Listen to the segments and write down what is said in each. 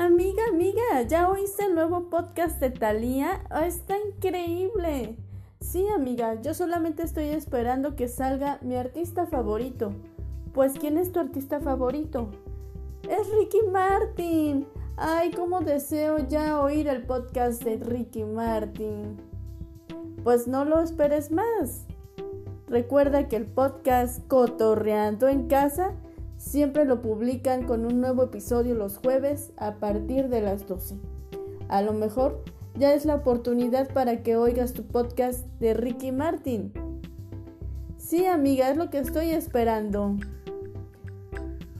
Amiga, amiga, ¿ya oíste el nuevo podcast de Thalía? Oh, está increíble. Sí, amiga, yo solamente estoy esperando que salga mi artista favorito. Pues, ¿quién es tu artista favorito? Es Ricky Martin. Ay, cómo deseo ya oír el podcast de Ricky Martin. Pues no lo esperes más. Recuerda que el podcast Cotorreando en casa siempre lo publican con un nuevo episodio los jueves a partir de las 12. A lo mejor ya es la oportunidad para que oigas tu podcast de Ricky Martin. Sí, amiga, es lo que estoy esperando.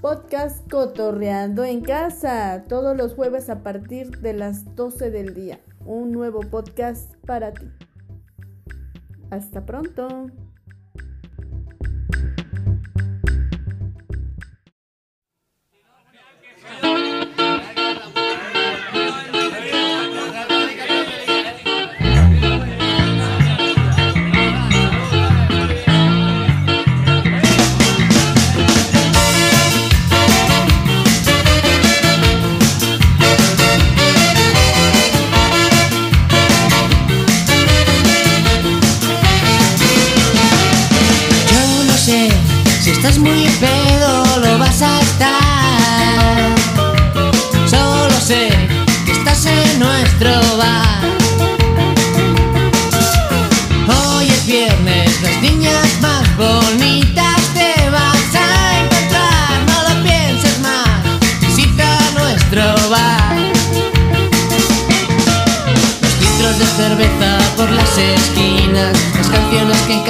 Podcast Cotorreando en casa, todos los jueves a partir de las 12 del día. Un nuevo podcast para ti. Hasta pronto. ¿Qué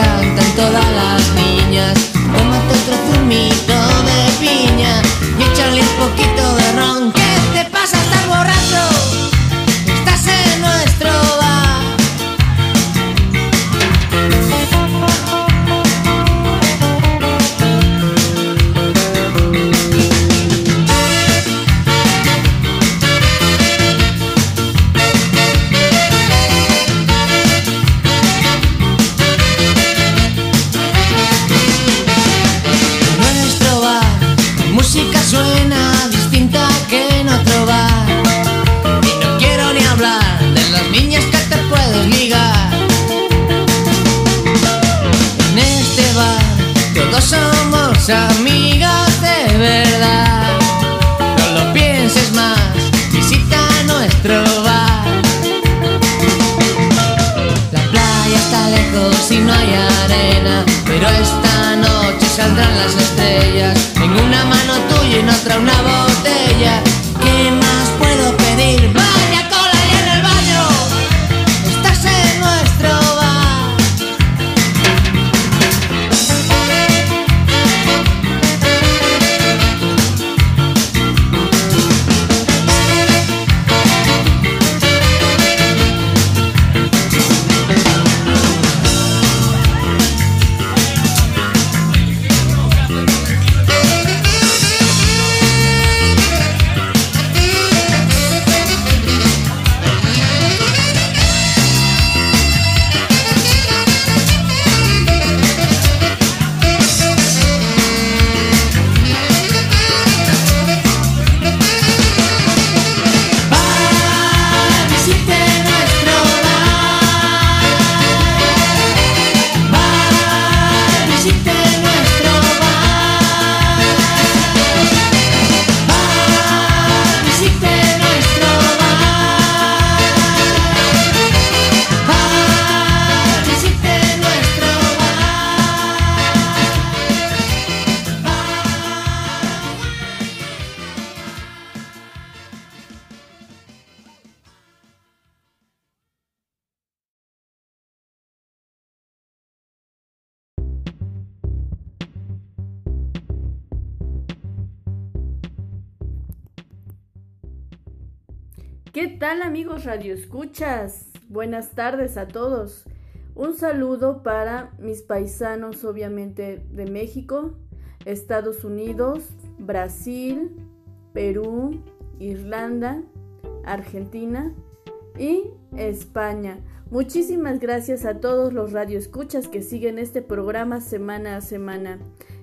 radioescuchas? Buenas tardes a todos. Un saludo para mis paisanos obviamente de México, Estados Unidos, Brasil, Perú, Irlanda, Argentina y España. Muchísimas gracias a todos los radioescuchas que siguen este programa semana a semana.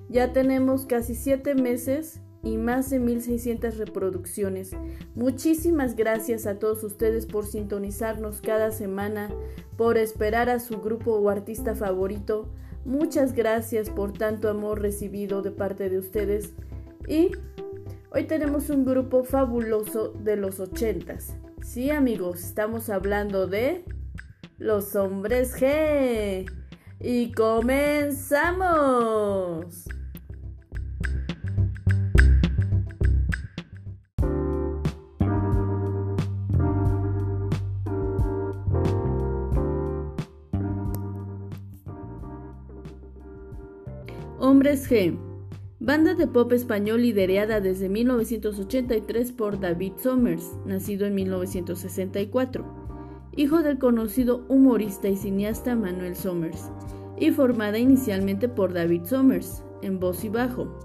Ya tenemos casi siete meses y más de 1600 reproducciones. Muchísimas gracias a todos ustedes por sintonizarnos cada semana, por esperar a su grupo o artista favorito. Muchas gracias por tanto amor recibido de parte de ustedes. Y hoy tenemos un grupo fabuloso de los ochentas. Sí amigos, estamos hablando de los hombres G. Y comenzamos. Hombres G. Banda de pop español liderada desde 1983 por David Somers, nacido en 1964, hijo del conocido humorista y cineasta Manuel Somers, y formada inicialmente por David Somers, en voz y bajo,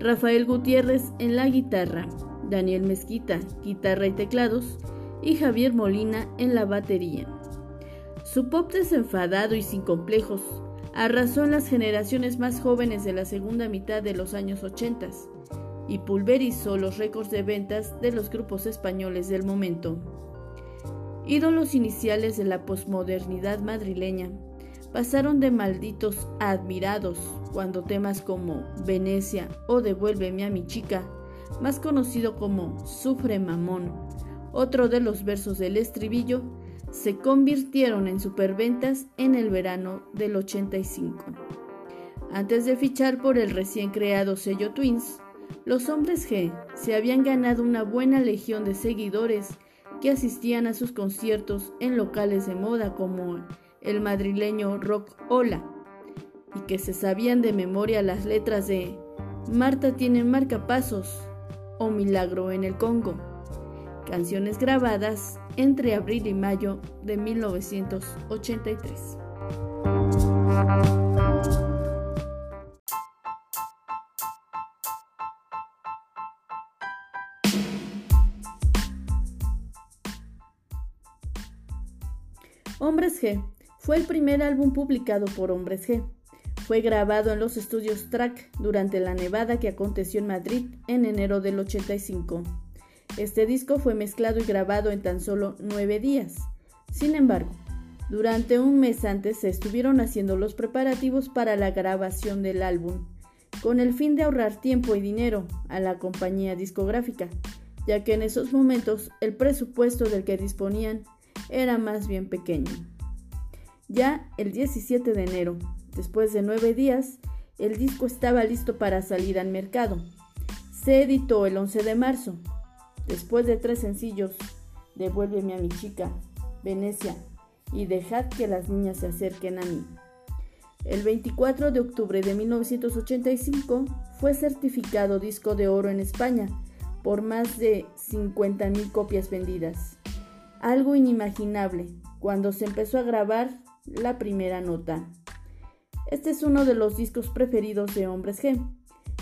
Rafael Gutiérrez en la guitarra, Daniel Mezquita, guitarra y teclados, y Javier Molina en la batería. Su pop desenfadado y sin complejos arrasó en las generaciones más jóvenes de la segunda mitad de los años 80 y pulverizó los récords de ventas de los grupos españoles del momento. Ídolos iniciales de la posmodernidad madrileña pasaron de malditos a admirados cuando temas como Venecia o Devuélveme a mi chica, más conocido como Sufre Mamón, otro de los versos del estribillo, se convirtieron en superventas en el verano del 85. Antes de fichar por el recién creado sello Twins, los hombres G se habían ganado una buena legión de seguidores que asistían a sus conciertos en locales de moda como el madrileño Rock Ola y que se sabían de memoria las letras de Marta tiene marcapasos o Milagro en el Congo, canciones grabadas entre abril y mayo de 1983. Hombres G fue el primer álbum publicado por Hombres G. Fue grabado en los estudios Track durante la nevada que aconteció en Madrid en enero del 85. Este disco fue mezclado y grabado en tan solo nueve días. Sin embargo, durante un mes antes se estuvieron haciendo los preparativos para la grabación del álbum, con el fin de ahorrar tiempo y dinero a la compañía discográfica, ya que en esos momentos el presupuesto del que disponían era más bien pequeño. Ya el 17 de enero, después de nueve días, el disco estaba listo para salir al mercado. Se editó el 11 de marzo Después de tres sencillos, Devuélveme a mi chica, Venecia y Dejad que las niñas se acerquen a mí. El 24 de octubre de 1985 fue certificado disco de oro en España por más de 50.000 copias vendidas. Algo inimaginable cuando se empezó a grabar la primera nota. Este es uno de los discos preferidos de Hombres G,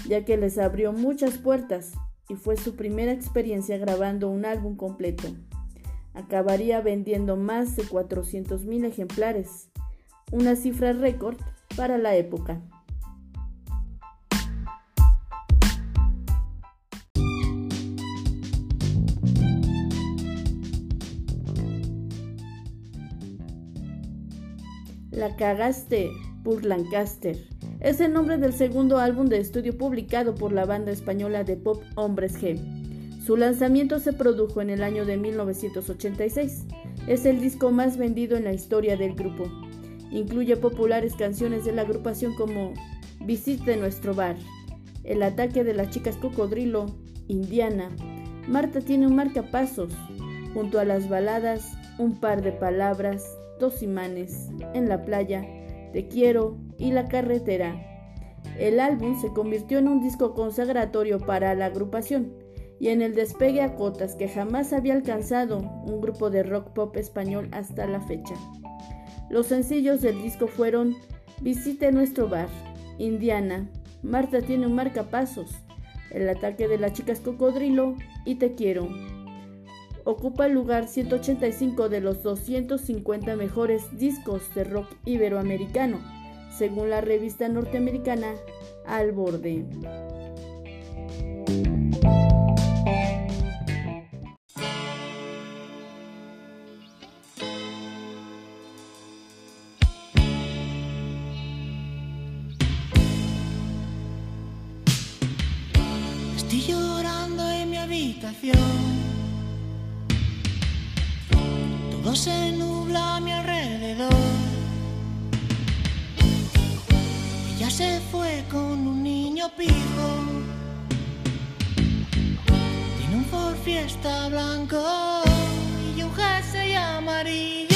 ya que les abrió muchas puertas y fue su primera experiencia grabando un álbum completo. Acabaría vendiendo más de 400.000 ejemplares, una cifra récord para la época. La cagaste, por Lancaster es el nombre del segundo álbum de estudio publicado por la banda española de pop Hombres G. Su lanzamiento se produjo en el año de 1986. Es el disco más vendido en la historia del grupo. Incluye populares canciones de la agrupación como Visite nuestro bar, El ataque de las chicas cocodrilo, Indiana, Marta tiene un marcapasos, junto a las baladas Un par de palabras, Dos imanes, En la playa, Te quiero, y La Carretera. El álbum se convirtió en un disco consagratorio para la agrupación y en el despegue a cotas que jamás había alcanzado un grupo de rock pop español hasta la fecha. Los sencillos del disco fueron Visite nuestro bar, Indiana, Marta tiene un marcapasos, El ataque de las chicas cocodrilo y Te quiero. Ocupa el lugar 185 de los 250 mejores discos de rock iberoamericano según la revista norteamericana Al Borde. Estoy llorando en mi habitación. tiene un Ford Fiesta blanco y un jersey amarillo.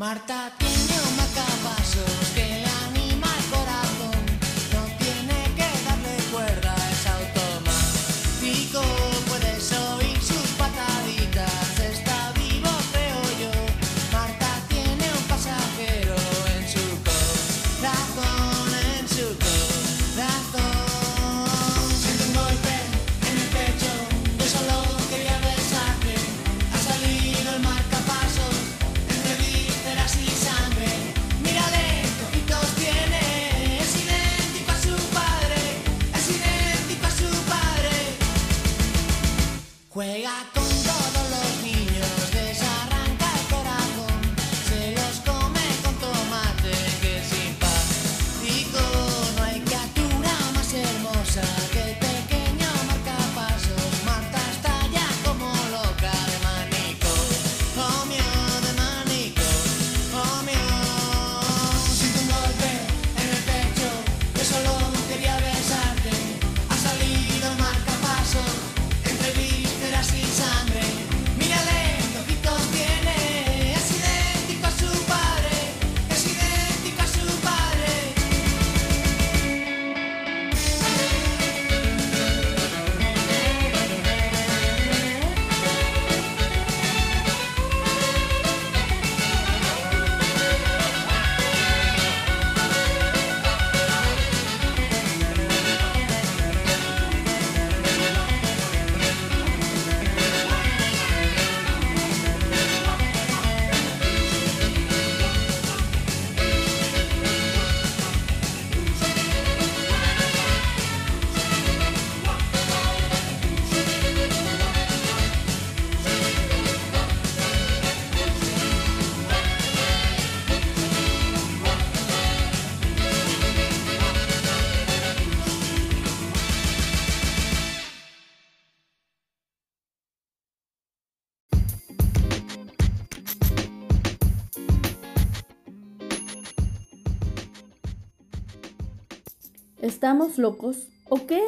Marta tiene un macapasos que la ¿Estamos locos o qué?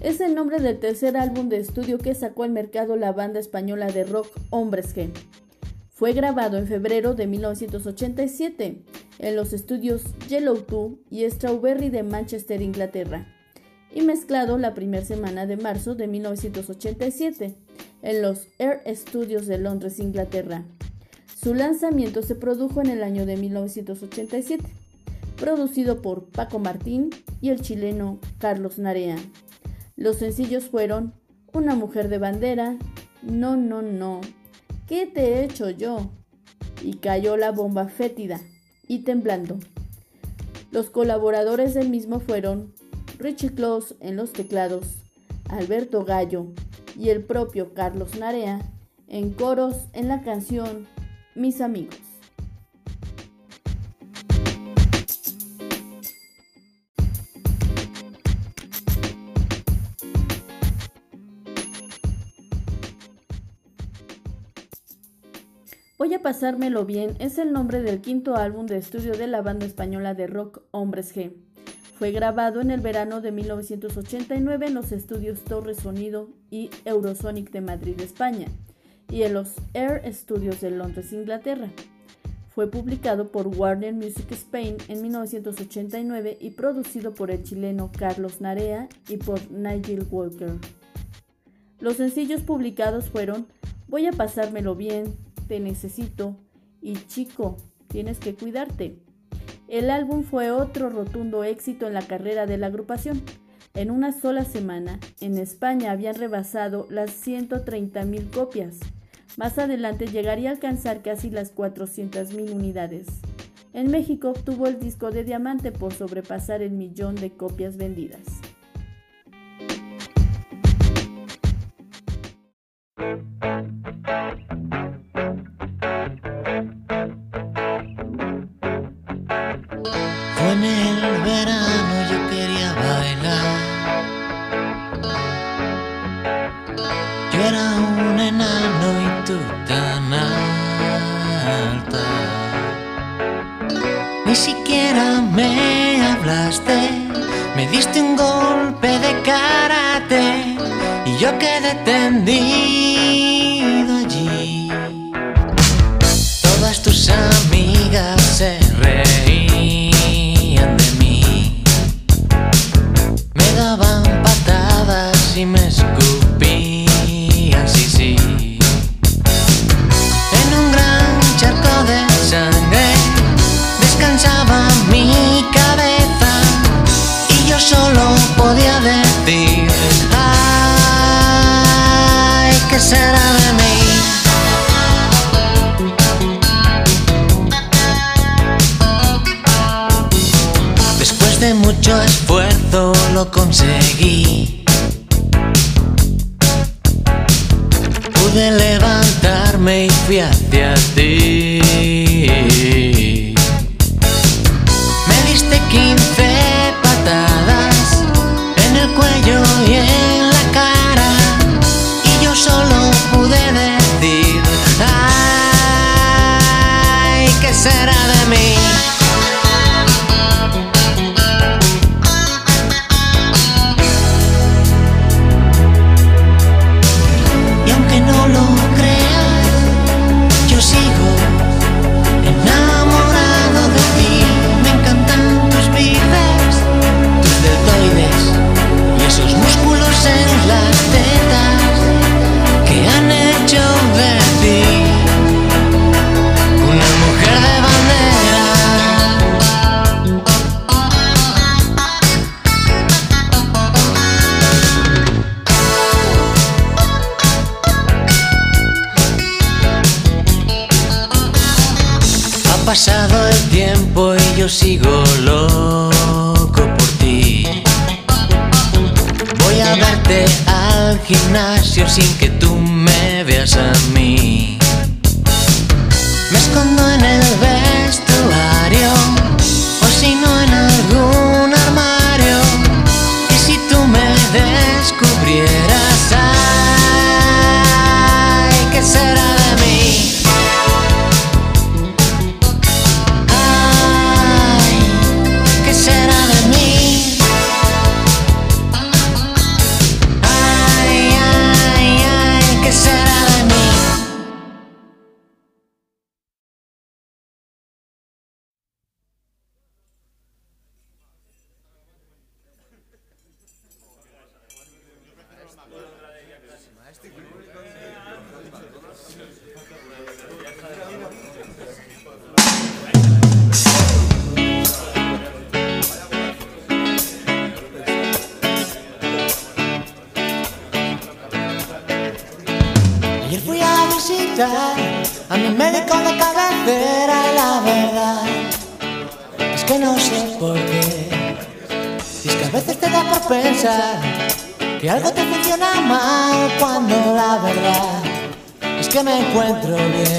Es el nombre del tercer álbum de estudio que sacó al mercado la banda española de rock Hombres G. Fue grabado en febrero de 1987 en los estudios Yellow 2 y Strawberry de Manchester, Inglaterra, y mezclado la primera semana de marzo de 1987 en los Air Studios de Londres, Inglaterra. Su lanzamiento se produjo en el año de 1987, producido por Paco Martín y el chileno Carlos Narea. Los sencillos fueron Una mujer de bandera, No, no, no, ¿Qué te he hecho yo? Y cayó la bomba fétida y temblando. Los colaboradores del mismo fueron Richie Claus en los teclados, Alberto Gallo y el propio Carlos Narea en coros en la canción Mis amigos. Voy a pasármelo bien es el nombre del quinto álbum de estudio de la banda española de rock Hombres G. Fue grabado en el verano de 1989 en los estudios Torres Sonido y Eurosonic de Madrid, España, y en los Air Studios de Londres, Inglaterra. Fue publicado por Warner Music Spain en 1989 y producido por el chileno Carlos Narea y por Nigel Walker. Los sencillos publicados fueron Voy a pasármelo bien, Te necesito y Chico, tienes que cuidarte. El álbum fue otro rotundo éxito en la carrera de la agrupación. En una sola semana, en España habían rebasado las 130.000 copias. Más adelante llegaría a alcanzar casi las 400.000 unidades. En México obtuvo el disco de diamante por sobrepasar el millón de copias vendidas. Un golpe de karate y yo quedé tendido encuentro bien.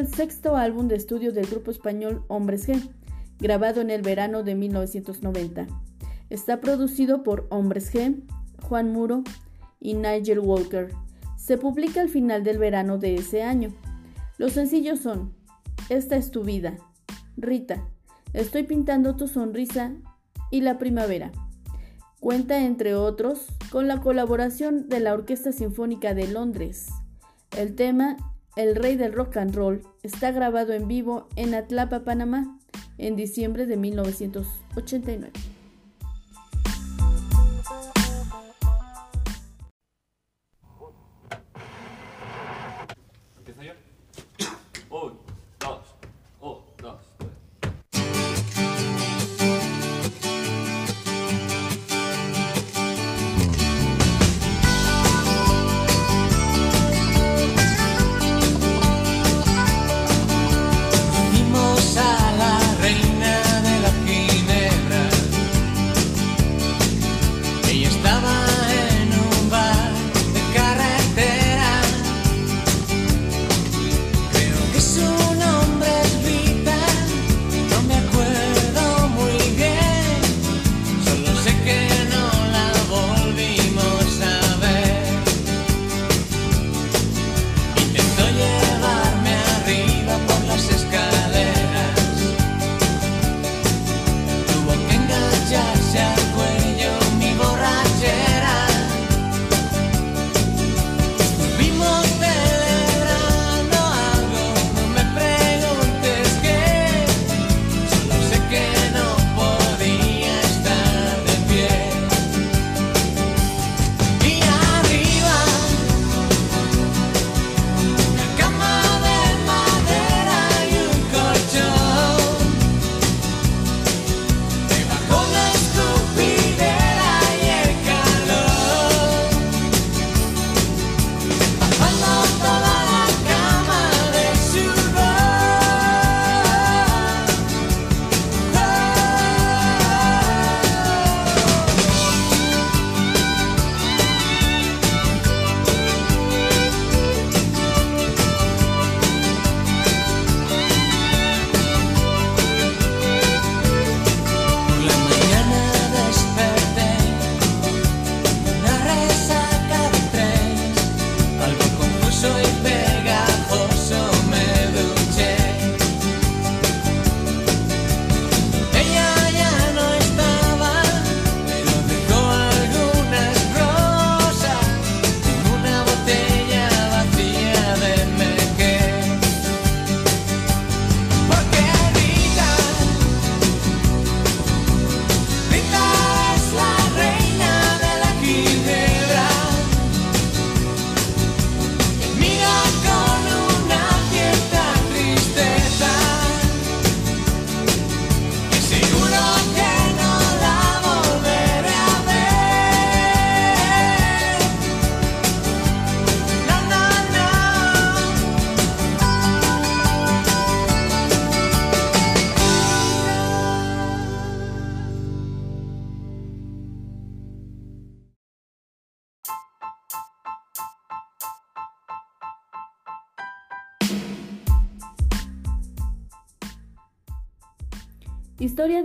el sexto álbum de estudio del grupo español Hombres G, grabado en el verano de 1990. Está producido por Hombres G, Juan Muro y Nigel Walker. Se publica al final del verano de ese año. Los sencillos son Esta es tu vida, Rita, Estoy pintando tu sonrisa y La primavera. Cuenta, entre otros, con la colaboración de la Orquesta Sinfónica de Londres. El tema el rey del rock and roll, está grabado en vivo en Atlapa, Panamá, en diciembre de 1989.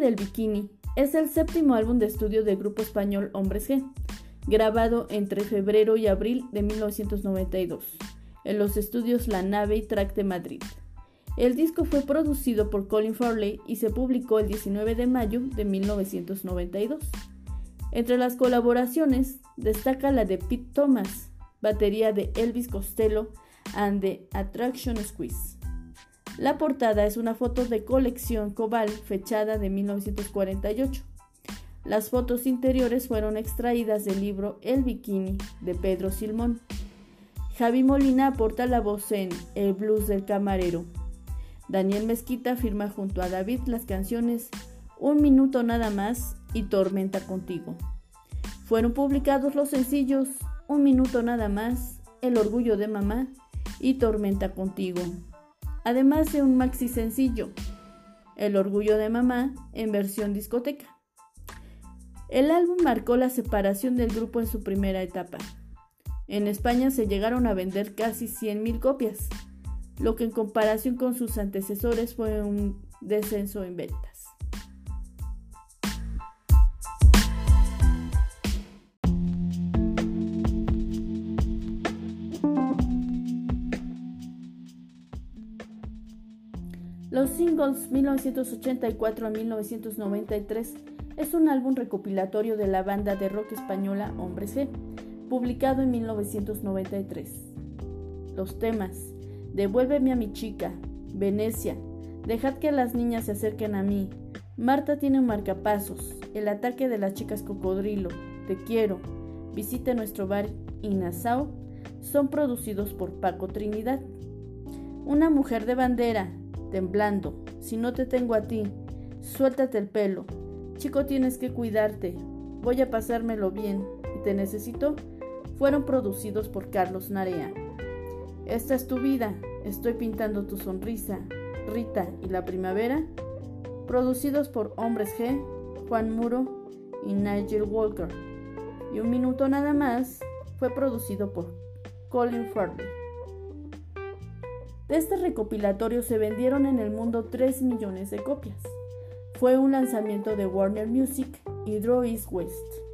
Del Bikini es el séptimo álbum de estudio del grupo español Hombres G, grabado entre febrero y abril de 1992 en los estudios La Nave y Track de Madrid. El disco fue producido por Colin Farley y se publicó el 19 de mayo de 1992. Entre las colaboraciones destaca la de Pete Thomas, batería de Elvis Costello and the Attraction Squeeze. La portada es una foto de colección Cobal fechada de 1948. Las fotos interiores fueron extraídas del libro El Bikini de Pedro Silmón. Javi Molina aporta la voz en El Blues del Camarero. Daniel Mezquita firma junto a David las canciones Un Minuto Nada Más y Tormenta Contigo. Fueron publicados los sencillos Un Minuto Nada Más, El Orgullo de Mamá y Tormenta Contigo, además de un maxi sencillo, El Orgullo de Mamá en versión discoteca. El álbum marcó la separación del grupo en su primera etapa. En España se llegaron a vender casi 100.000 copias, lo que en comparación con sus antecesores fue un descenso en ventas. Singles 1984 a 1993 es un álbum recopilatorio de la banda de rock española Hombres G, publicado en 1993. Los temas Devuélveme a mi chica, Venecia, Dejad que las niñas se acerquen a mí, Marta tiene un marcapasos, El ataque de las chicas cocodrilo, Te quiero, Visite nuestro bar Inasao, son producidos por Paco Trinidad. Una mujer de bandera, temblando, si no te tengo a ti, suéltate el pelo, chico tienes que cuidarte, voy a pasármelo bien. Y te necesito, fueron producidos por Carlos Narea. Esta es tu vida, estoy pintando tu sonrisa, Rita y la primavera, producidos por Hombres G, Juan Muro y Nigel Walker. Y un minuto nada más fue producido por Colin Farley. De este recopilatorio se vendieron en el mundo 3 millones de copias. Fue un lanzamiento de Warner Music y Draw West.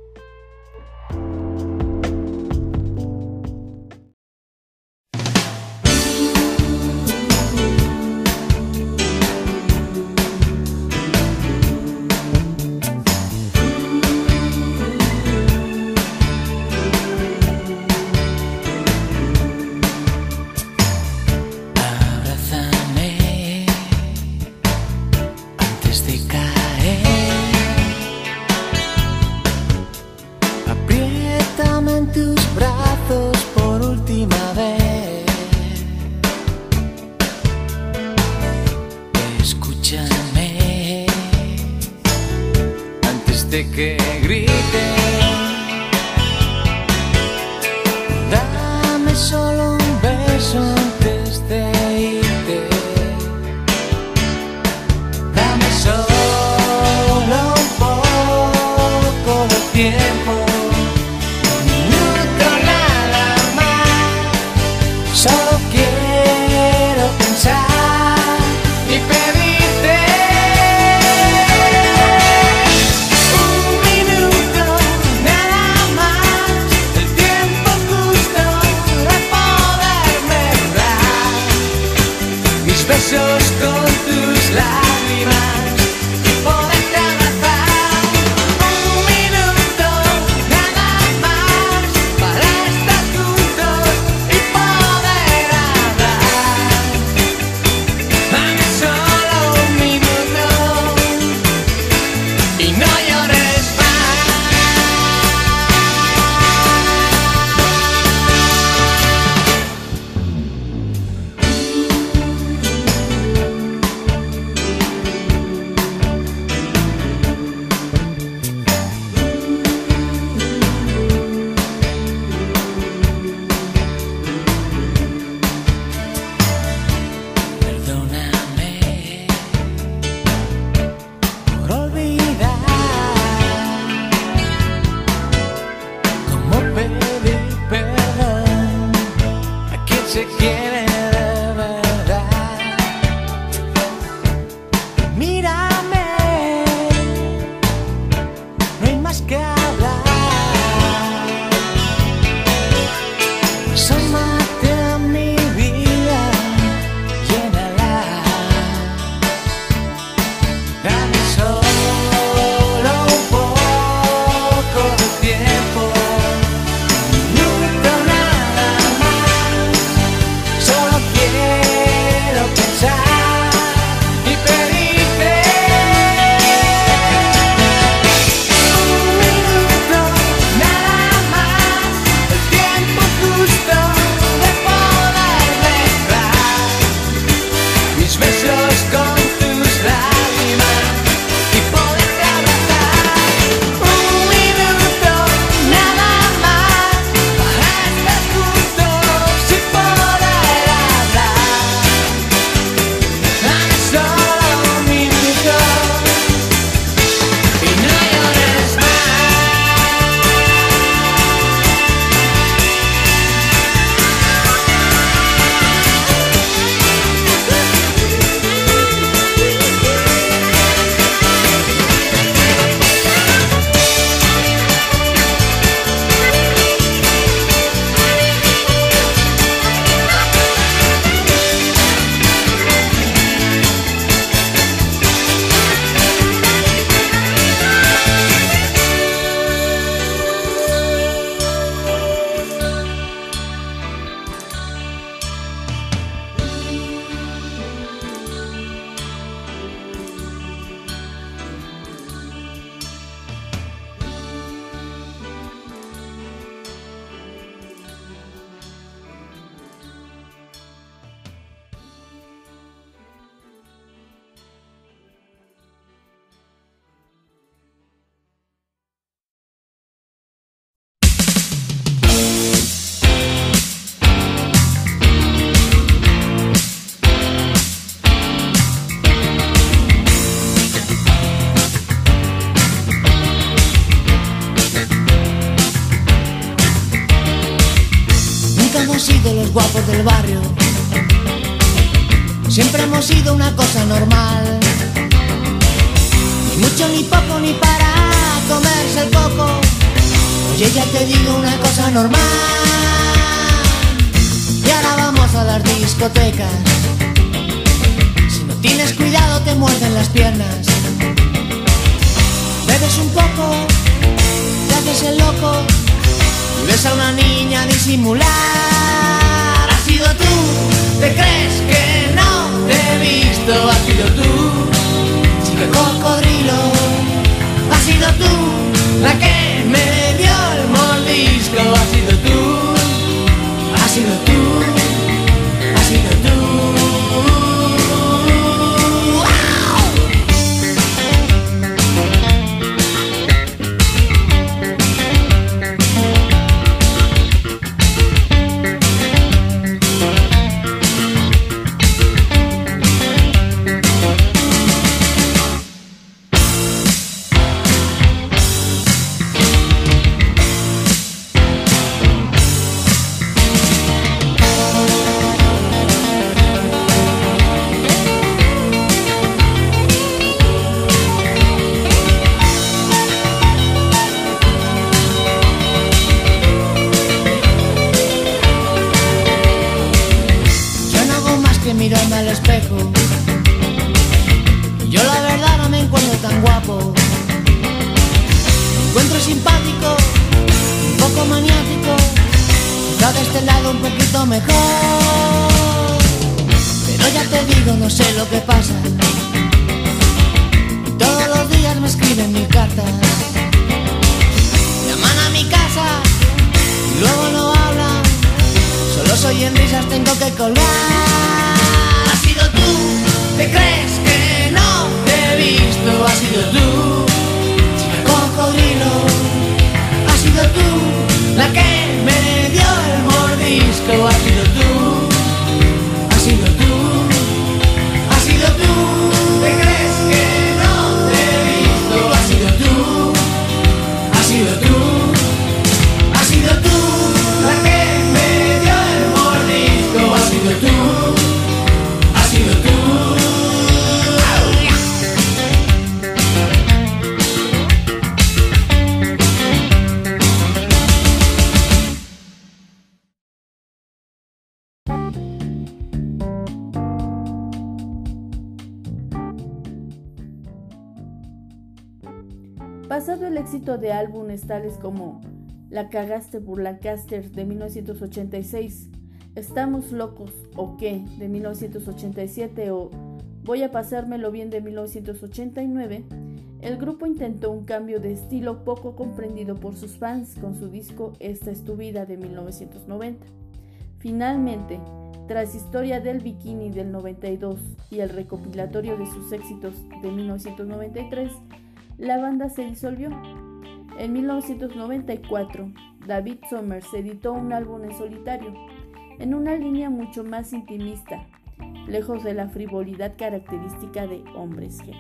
Tales como La cagaste por Lancaster de 1986, Estamos locos o qué de 1987 o Voy a pasármelo bien de 1989, el grupo intentó un cambio de estilo poco comprendido por sus fans con su disco Esta es tu vida de 1990. Finalmente, tras Historia del Bikini del 92 y el recopilatorio de sus éxitos de 1993, la banda se disolvió. En 1994, David Summers editó un álbum en solitario, en una línea mucho más intimista, lejos de la frivolidad característica de Hombres G.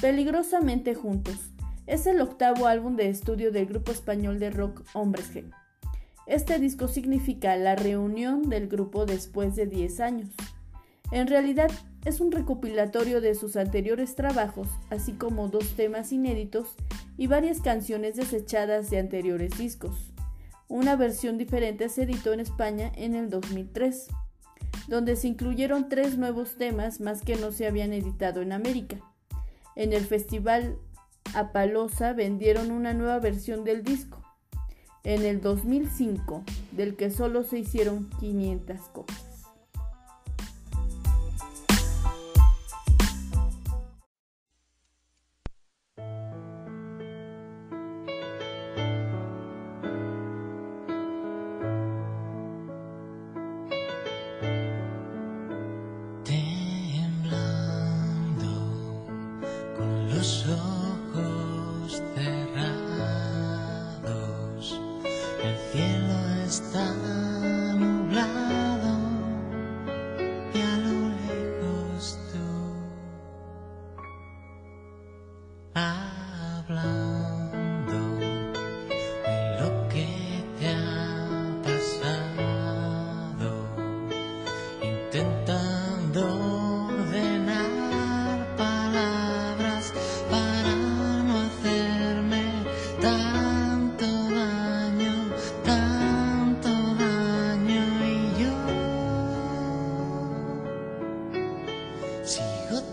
Peligrosamente Juntos es el octavo álbum de estudio del grupo español de rock Hombres G. Este disco significa la reunión del grupo después de 10 años. En realidad es un recopilatorio de sus anteriores trabajos, así como dos temas inéditos y varias canciones desechadas de anteriores discos. Una versión diferente se editó en España en el 2003, donde se incluyeron tres nuevos temas más que no se habían editado en América. En el festival Apalosa vendieron una nueva versión del disco, en el 2005, del que solo se hicieron 500 copias.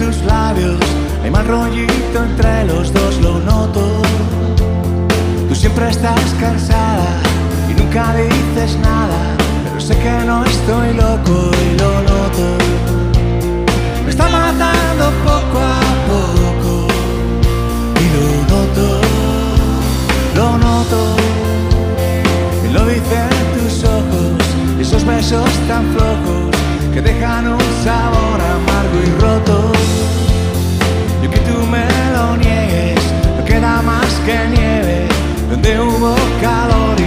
tus labios hay mal rollito entre los dos, lo noto. Tú siempre estás cansada y nunca dices nada, pero sé que no estoy loco y lo noto. Me está matando poco a poco y lo noto, lo noto. Y lo dicen tus ojos, esos besos tan flojos que dejan un sabor amargo y roto. Y que tú me lo niegues, no queda más que nieve donde hubo calor.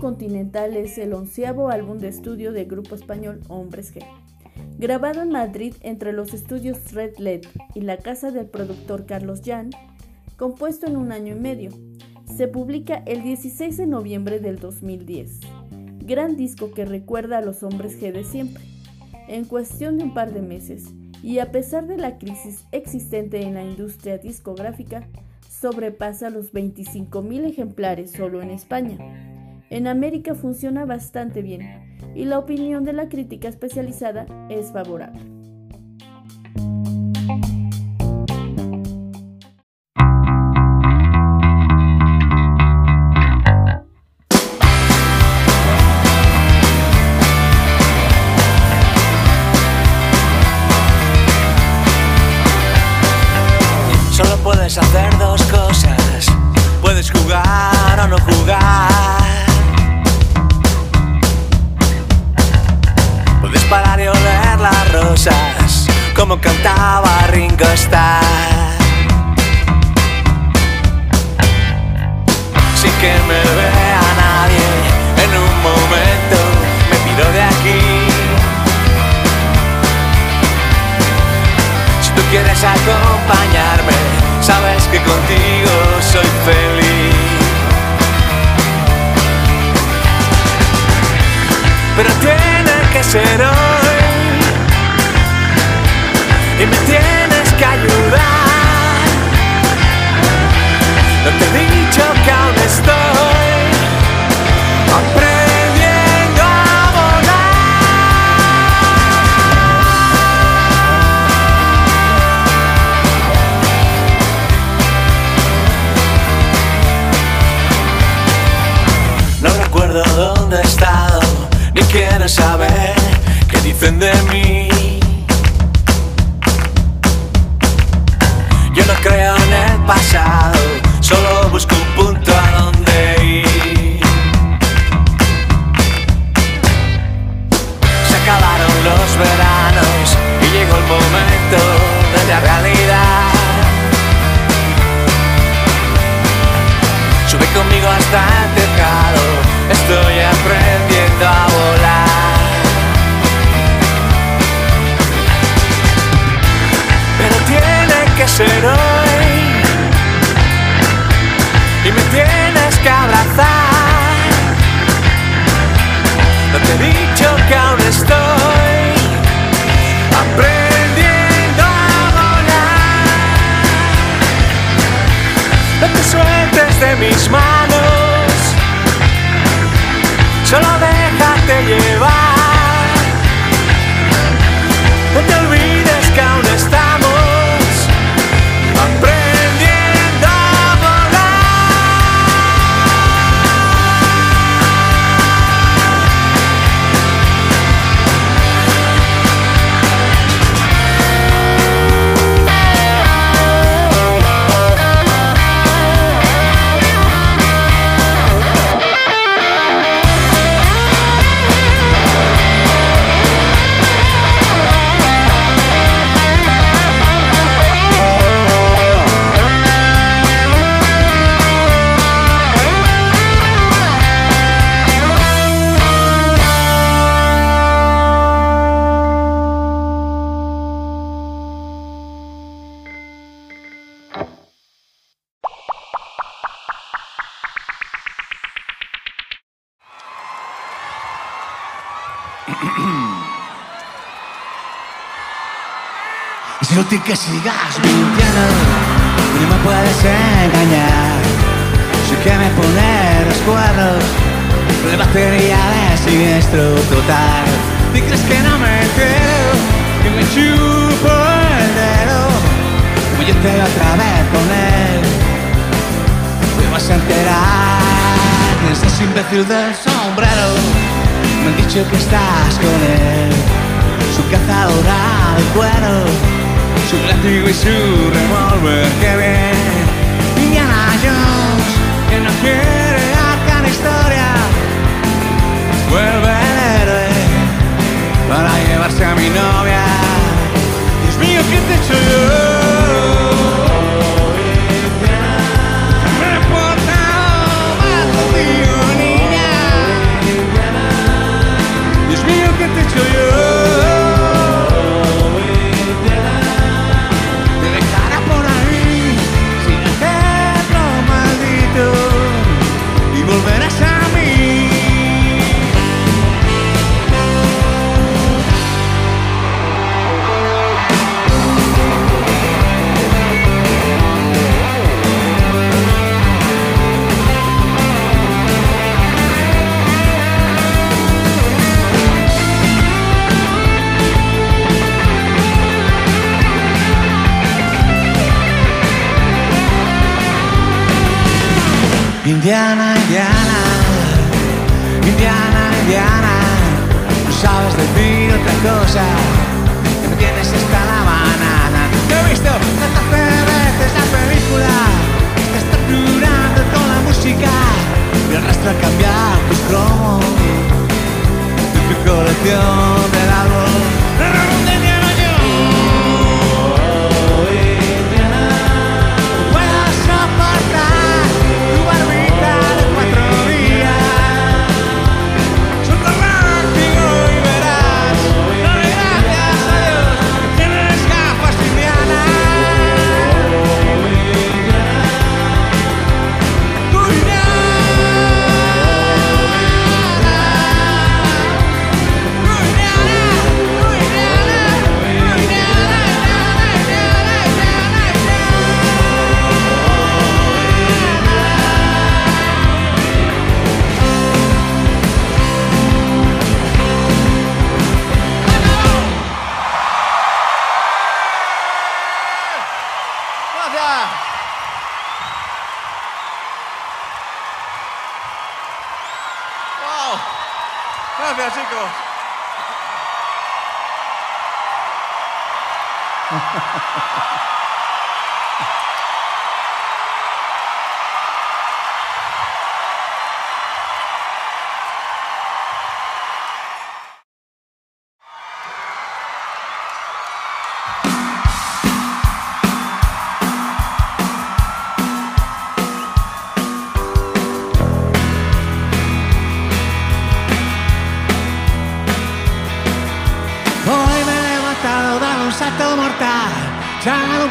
Continental es el onceavo álbum de estudio del grupo español Hombres G. Grabado en Madrid entre los estudios Red LED y la casa del productor Carlos Jan, compuesto en un año y medio. Se publica el 16 de noviembre del 2010. Gran disco que recuerda a los hombres G de siempre. En cuestión de un par de meses, y a pesar de la crisis existente en la industria discográfica, sobrepasa los 25.000 ejemplares solo en España. En América funciona bastante bien y la opinión de la crítica especializada es favorable. Que que sigas mintiendo, no me puedes engañar. Sé que me poner los cuernos, la batería de siniestro total. ¿Y crees que no me entero? Que me chupo el dedo, como yo te otra vez con él. Te vas a enterar que estás imbécil del sombrero. Me han dicho que estás con él, su cazadora de cuero su látigo y su revólver. que bien! Indiana Jones, que no quiere arcar historia, vuelve el héroe para llevarse a mi novia. Dios mío, ¿qué te he?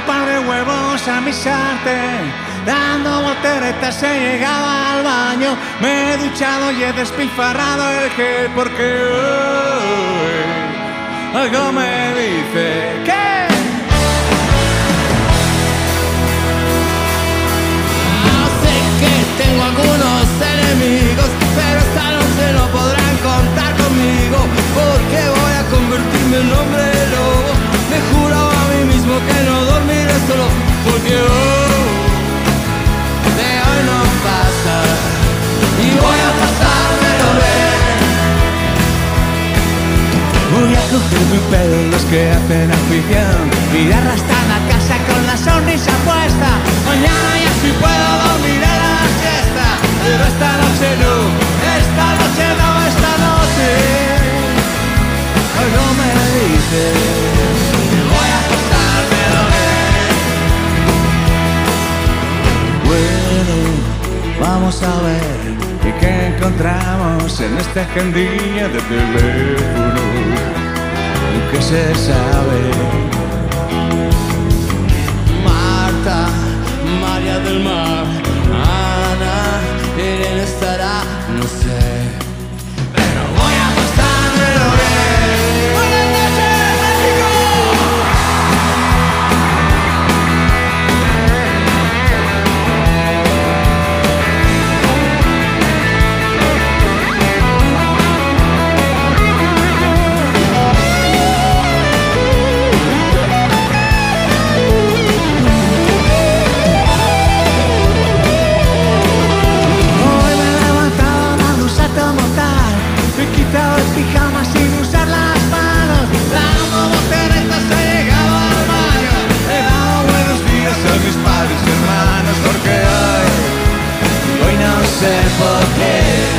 Par de huevos a mi sartén, dando volteretas he llegado al baño, me he duchado y he despilfarrado el gel porque algo me dice que Sé que tengo algunos enemigos, pero esta noche no podrán contar conmigo, porque voy a convertirme en hombre lobo. Me juro mismo que no dormiré solo, porque hoy de hoy no pasa y voy a pasármelo bien. Voy a cogerme un pedo los que hacen afición y arrastrar la casa con la sonrisa puesta. Mañana ya sí puedo dormir a la siesta, pero esta noche no, esta noche no, esta noche algo me dice vamos a ver ¿y qué encontramos en esta agendilla de teléfono. ¿Qué se sabe? Marta, María del Mar, Ana, Irene estará, said, forget.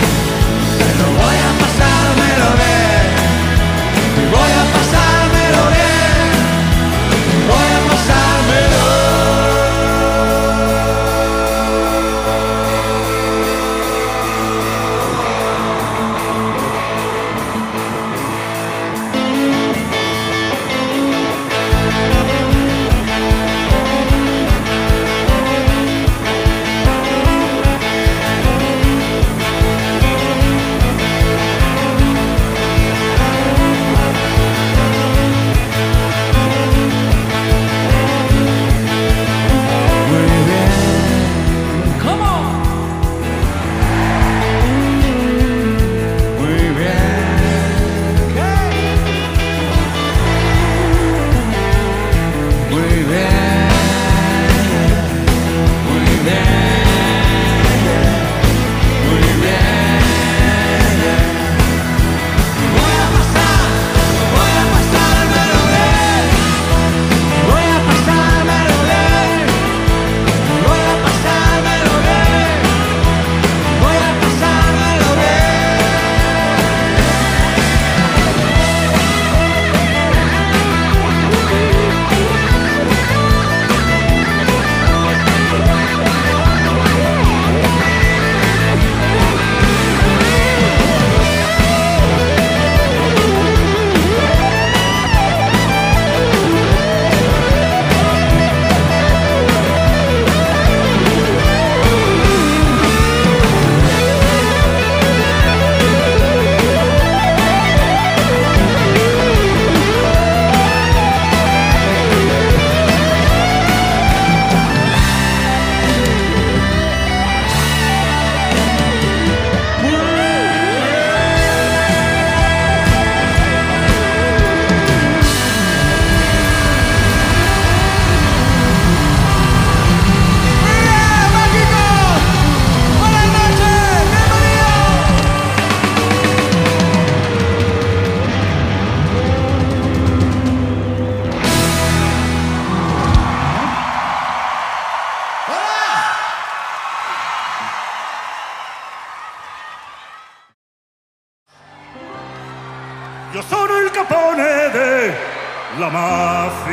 Della mafia.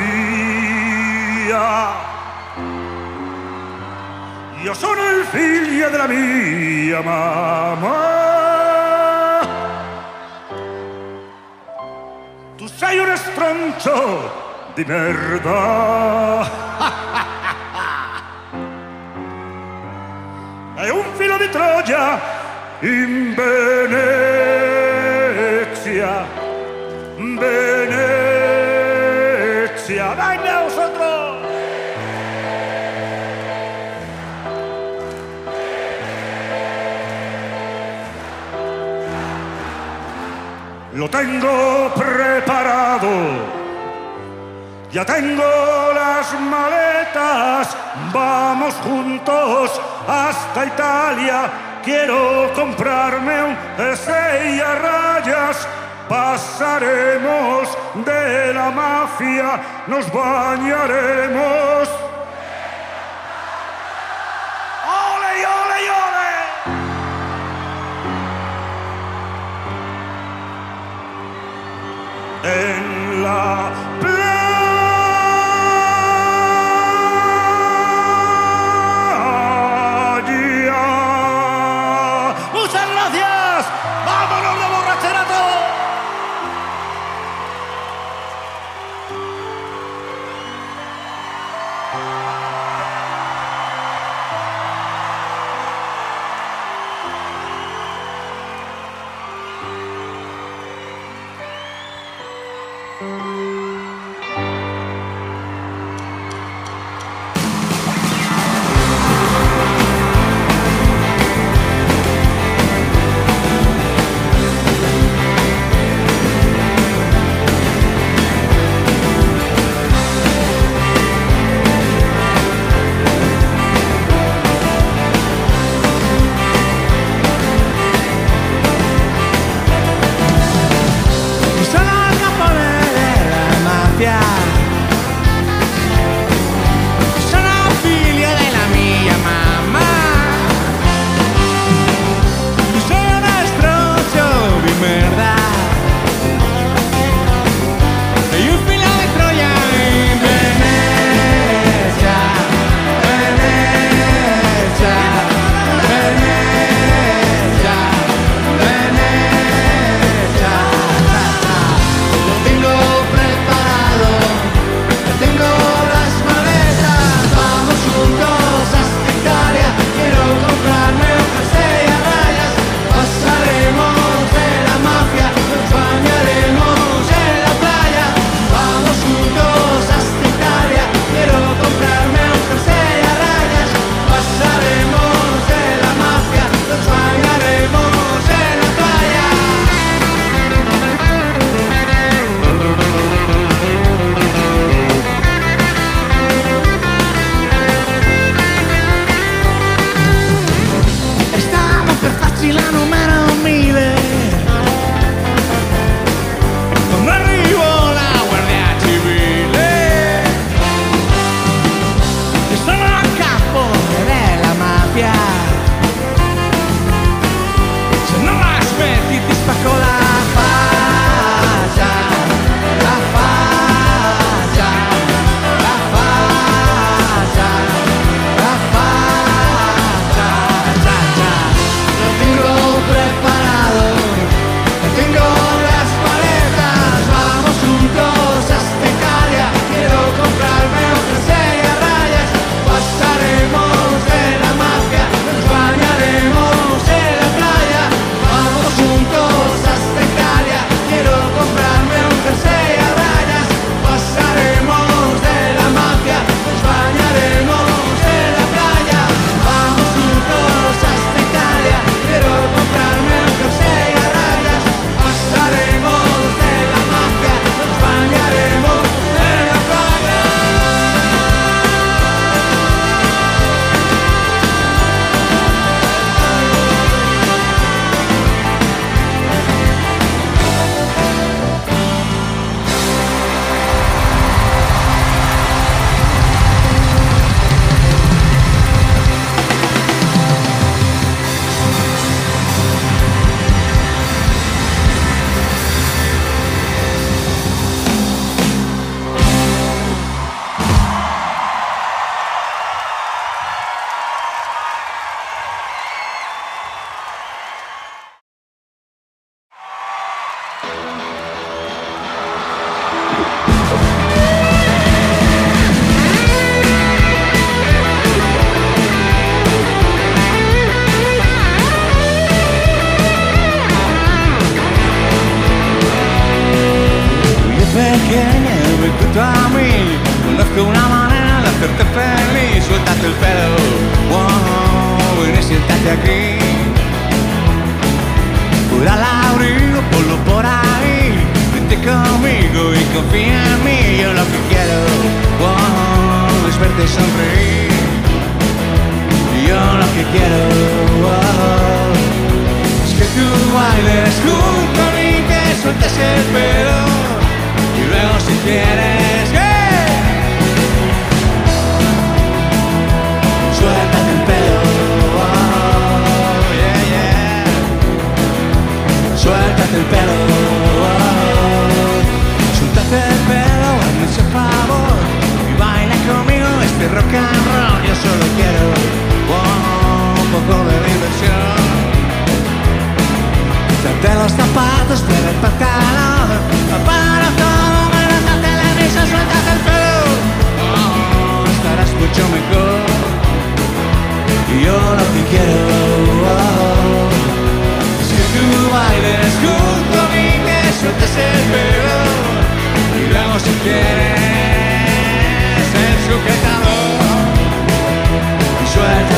Io sono il figlio della mia mamma. Tu sei un stronzo di merda. È un filo di Troia in Venezia. Lo tengo preparado. Ya tengo las maletas, vamos juntos hasta Italia. Quiero comprarme un jersey a rayas. Pasaremos de la mafia, nos bañaremos.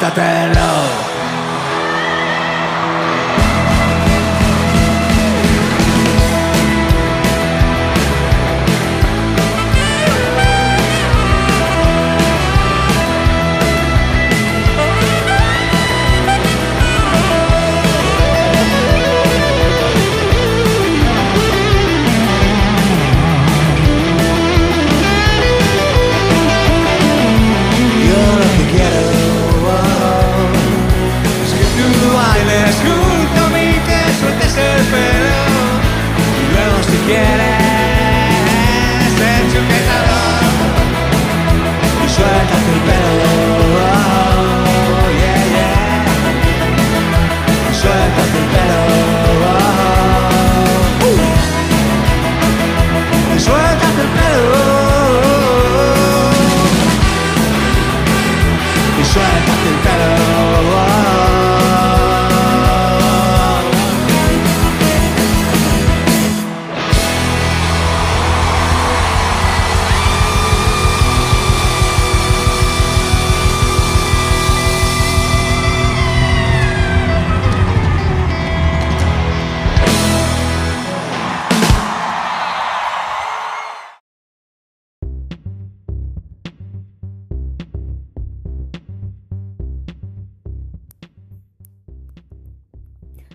Quítatelo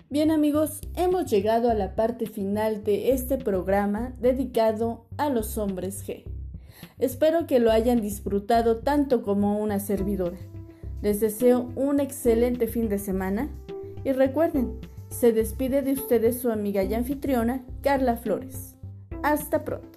Bien amigos, hemos llegado a la parte final de este programa dedicado a los hombres G. Espero que lo hayan disfrutado tanto como una servidora. Les deseo un excelente fin de semana y recuerden, se despide de ustedes su amiga y anfitriona Carla Flores. Hasta pronto.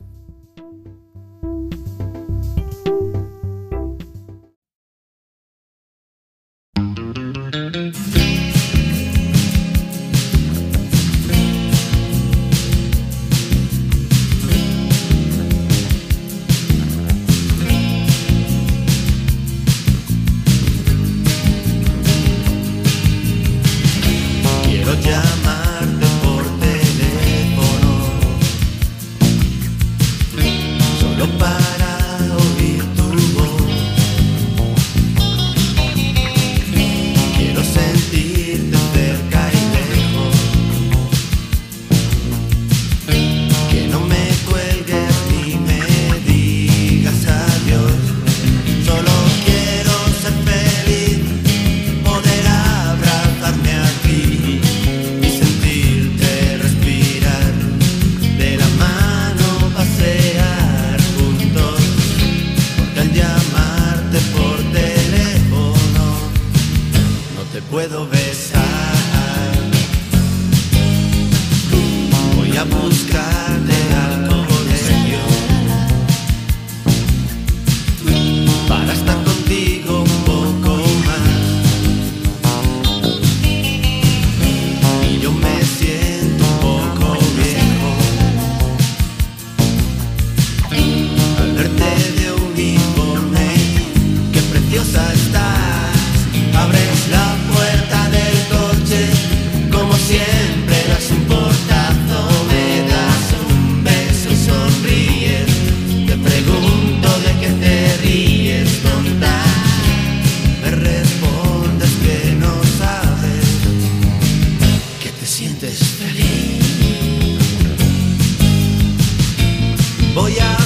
voy a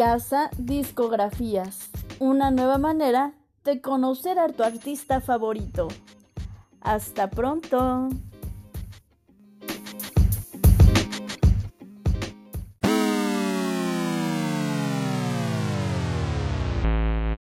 Casa Discografías, una nueva manera de conocer a tu artista favorito. Hasta pronto.